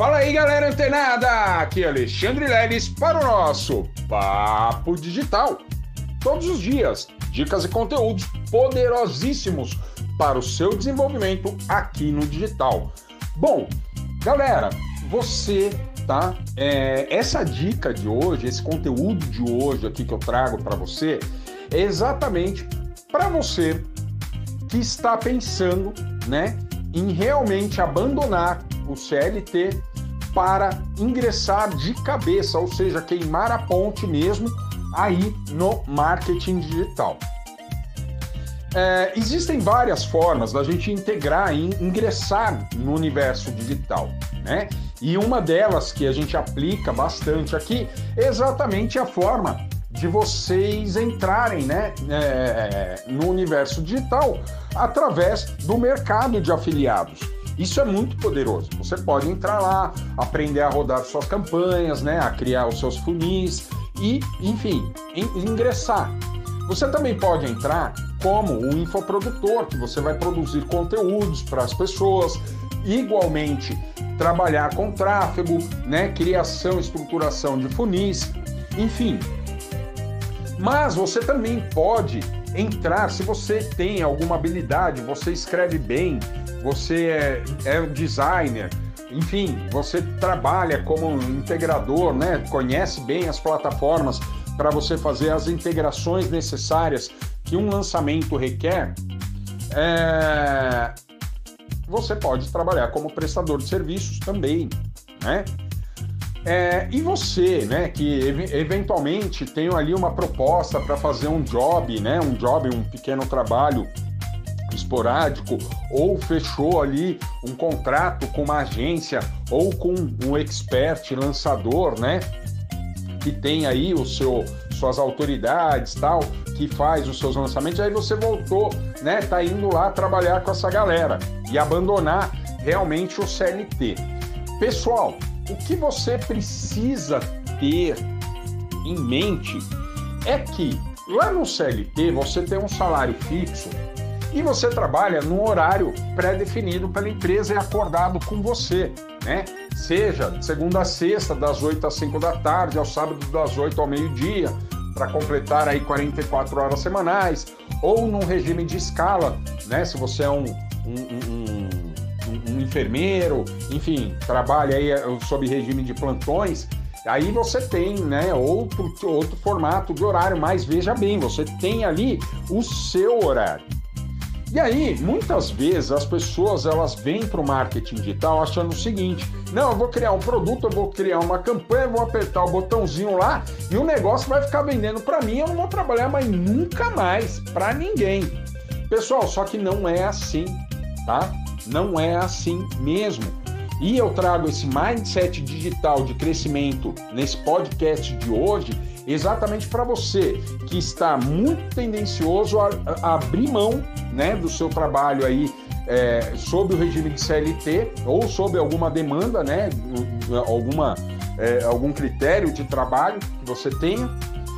Fala aí, galera antenada! Aqui é Alexandre Leles para o nosso Papo Digital. Todos os dias, dicas e conteúdos poderosíssimos para o seu desenvolvimento aqui no digital. Bom, galera, você tá? É, essa dica de hoje, esse conteúdo de hoje aqui que eu trago para você, é exatamente para você que está pensando, né, em realmente abandonar o CLT para ingressar de cabeça, ou seja, queimar a ponte mesmo aí no marketing digital. É, existem várias formas da gente integrar e ingressar no universo digital, né? E uma delas que a gente aplica bastante aqui é exatamente a forma de vocês entrarem né, é, no universo digital através do mercado de afiliados. Isso é muito poderoso. Você pode entrar lá, aprender a rodar suas campanhas, né, a criar os seus funis e, enfim, ingressar. Você também pode entrar como um infoprodutor, que você vai produzir conteúdos para as pessoas, igualmente trabalhar com tráfego, né, criação, estruturação de funis, enfim. Mas você também pode entrar se você tem alguma habilidade, você escreve bem, você é, é designer, enfim, você trabalha como integrador, né? Conhece bem as plataformas para você fazer as integrações necessárias que um lançamento requer. É... Você pode trabalhar como prestador de serviços também, né? É, e você, né, que eventualmente tem ali uma proposta para fazer um job, né, um job, um pequeno trabalho esporádico, ou fechou ali um contrato com uma agência ou com um expert lançador, né? Que tem aí o seu, suas autoridades tal, que faz os seus lançamentos, aí você voltou, né? Tá indo lá trabalhar com essa galera e abandonar realmente o CLT. Pessoal, o que você precisa ter em mente é que lá no CLT você tem um salário fixo e você trabalha num horário pré-definido pela empresa e acordado com você, né? Seja de segunda a sexta, das 8 às 5 da tarde, ao sábado das 8 ao meio-dia, para completar aí 44 horas semanais, ou num regime de escala, né? Se você é um, um, um, um enfermeiro, enfim, trabalha aí eh, sob regime de plantões, Aí você tem né, outro, outro formato de horário, mas veja bem, você tem ali o seu horário. E aí, muitas vezes as pessoas elas vêm para o marketing digital achando o seguinte: não, eu vou criar um produto, eu vou criar uma campanha, vou apertar o botãozinho lá e o negócio vai ficar vendendo para mim, eu não vou trabalhar mais nunca mais para ninguém. Pessoal, só que não é assim, tá? Não é assim mesmo. E eu trago esse mindset digital de crescimento nesse podcast de hoje exatamente para você que está muito tendencioso a, a, abrir mão né, do seu trabalho aí é, sob o regime de CLT ou sob alguma demanda, né, alguma, é, algum critério de trabalho que você tenha,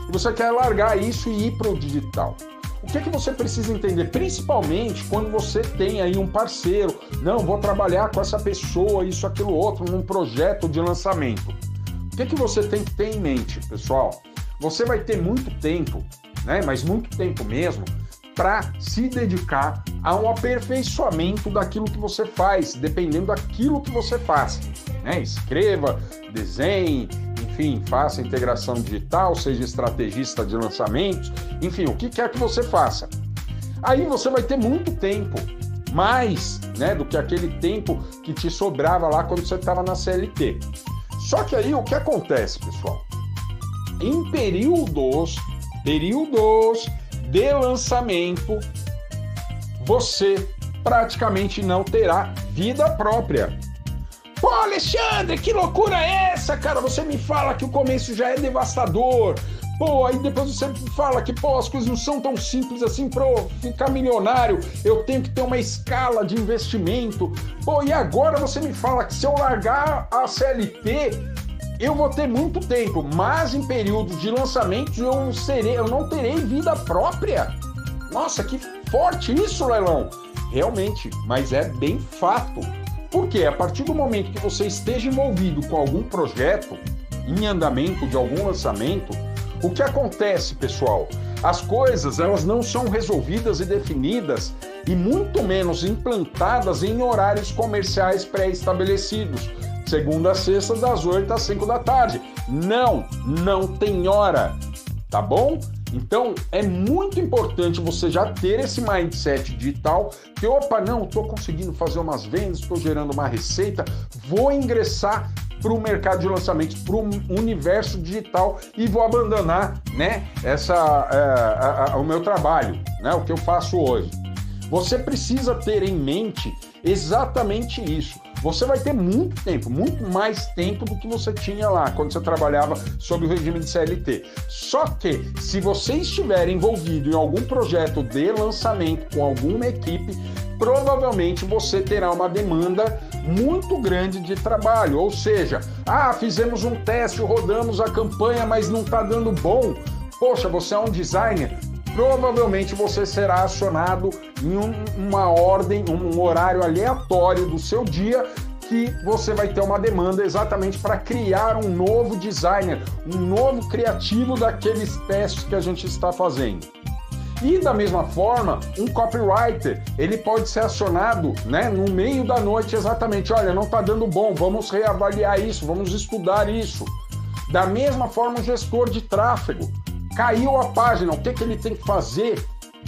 e você quer largar isso e ir para o digital. O que, é que você precisa entender? Principalmente quando você tem aí um parceiro. Não, vou trabalhar com essa pessoa, isso, aquilo, outro, num projeto de lançamento. O que, é que você tem que ter em mente, pessoal? Você vai ter muito tempo, né? Mas muito tempo mesmo, para se dedicar ao aperfeiçoamento daquilo que você faz, dependendo daquilo que você faz. Né? Escreva, desenhe, enfim, faça integração digital, seja estrategista de lançamentos, enfim, o que quer que você faça. Aí você vai ter muito tempo, mais né, do que aquele tempo que te sobrava lá quando você estava na CLT. Só que aí o que acontece, pessoal? em períodos, períodos de lançamento, você praticamente não terá vida própria. Pô, Alexandre, que loucura é essa, cara? Você me fala que o começo já é devastador. Pô, aí depois você fala que pô, as coisas não são tão simples assim para ficar milionário. Eu tenho que ter uma escala de investimento. Pô, e agora você me fala que se eu largar a CLT, eu vou ter muito tempo, mas em períodos de lançamentos eu, serei, eu não terei vida própria. Nossa, que forte isso, Leilão! Realmente, mas é bem fato. Porque a partir do momento que você esteja envolvido com algum projeto em andamento de algum lançamento, o que acontece, pessoal? As coisas elas não são resolvidas e definidas e muito menos implantadas em horários comerciais pré-estabelecidos, segunda a sexta das 8 às 5 da tarde. Não, não tem hora, tá bom? Então é muito importante você já ter esse mindset digital que, opa, não, estou conseguindo fazer umas vendas, estou gerando uma receita, vou ingressar para o mercado de lançamentos, para o universo digital e vou abandonar né, essa, é, a, a, o meu trabalho, né, o que eu faço hoje. Você precisa ter em mente exatamente isso. Você vai ter muito tempo, muito mais tempo do que você tinha lá quando você trabalhava sob o regime de CLT. Só que, se você estiver envolvido em algum projeto de lançamento com alguma equipe, provavelmente você terá uma demanda muito grande de trabalho. Ou seja, ah, fizemos um teste, rodamos a campanha, mas não está dando bom. Poxa, você é um designer, provavelmente você será acionado em um, uma ordem, um horário aleatório do seu dia que você vai ter uma demanda exatamente para criar um novo designer, um novo criativo daqueles testes que a gente está fazendo. E da mesma forma, um copywriter, ele pode ser acionado, né, no meio da noite exatamente, olha, não está dando bom, vamos reavaliar isso, vamos estudar isso. Da mesma forma, um gestor de tráfego, caiu a página, o que, que ele tem que fazer?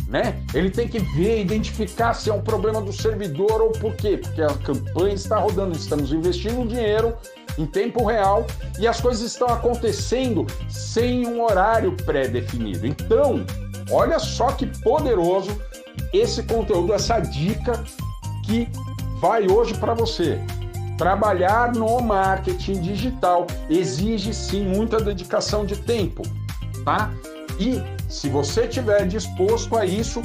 Né? Ele tem que ver, identificar se é um problema do servidor ou por quê? Porque a campanha está rodando, estamos investindo dinheiro em tempo real e as coisas estão acontecendo sem um horário pré-definido. Então, Olha só que poderoso esse conteúdo, essa dica que vai hoje para você. Trabalhar no marketing digital exige sim muita dedicação de tempo, tá? E se você estiver disposto a isso,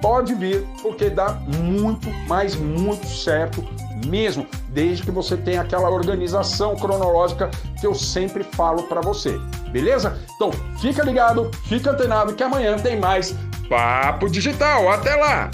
pode vir, porque dá muito, mas muito certo mesmo, desde que você tenha aquela organização cronológica que eu sempre falo para você. Beleza? Então, fica ligado, fica antenado que amanhã tem mais Papo Digital. Até lá!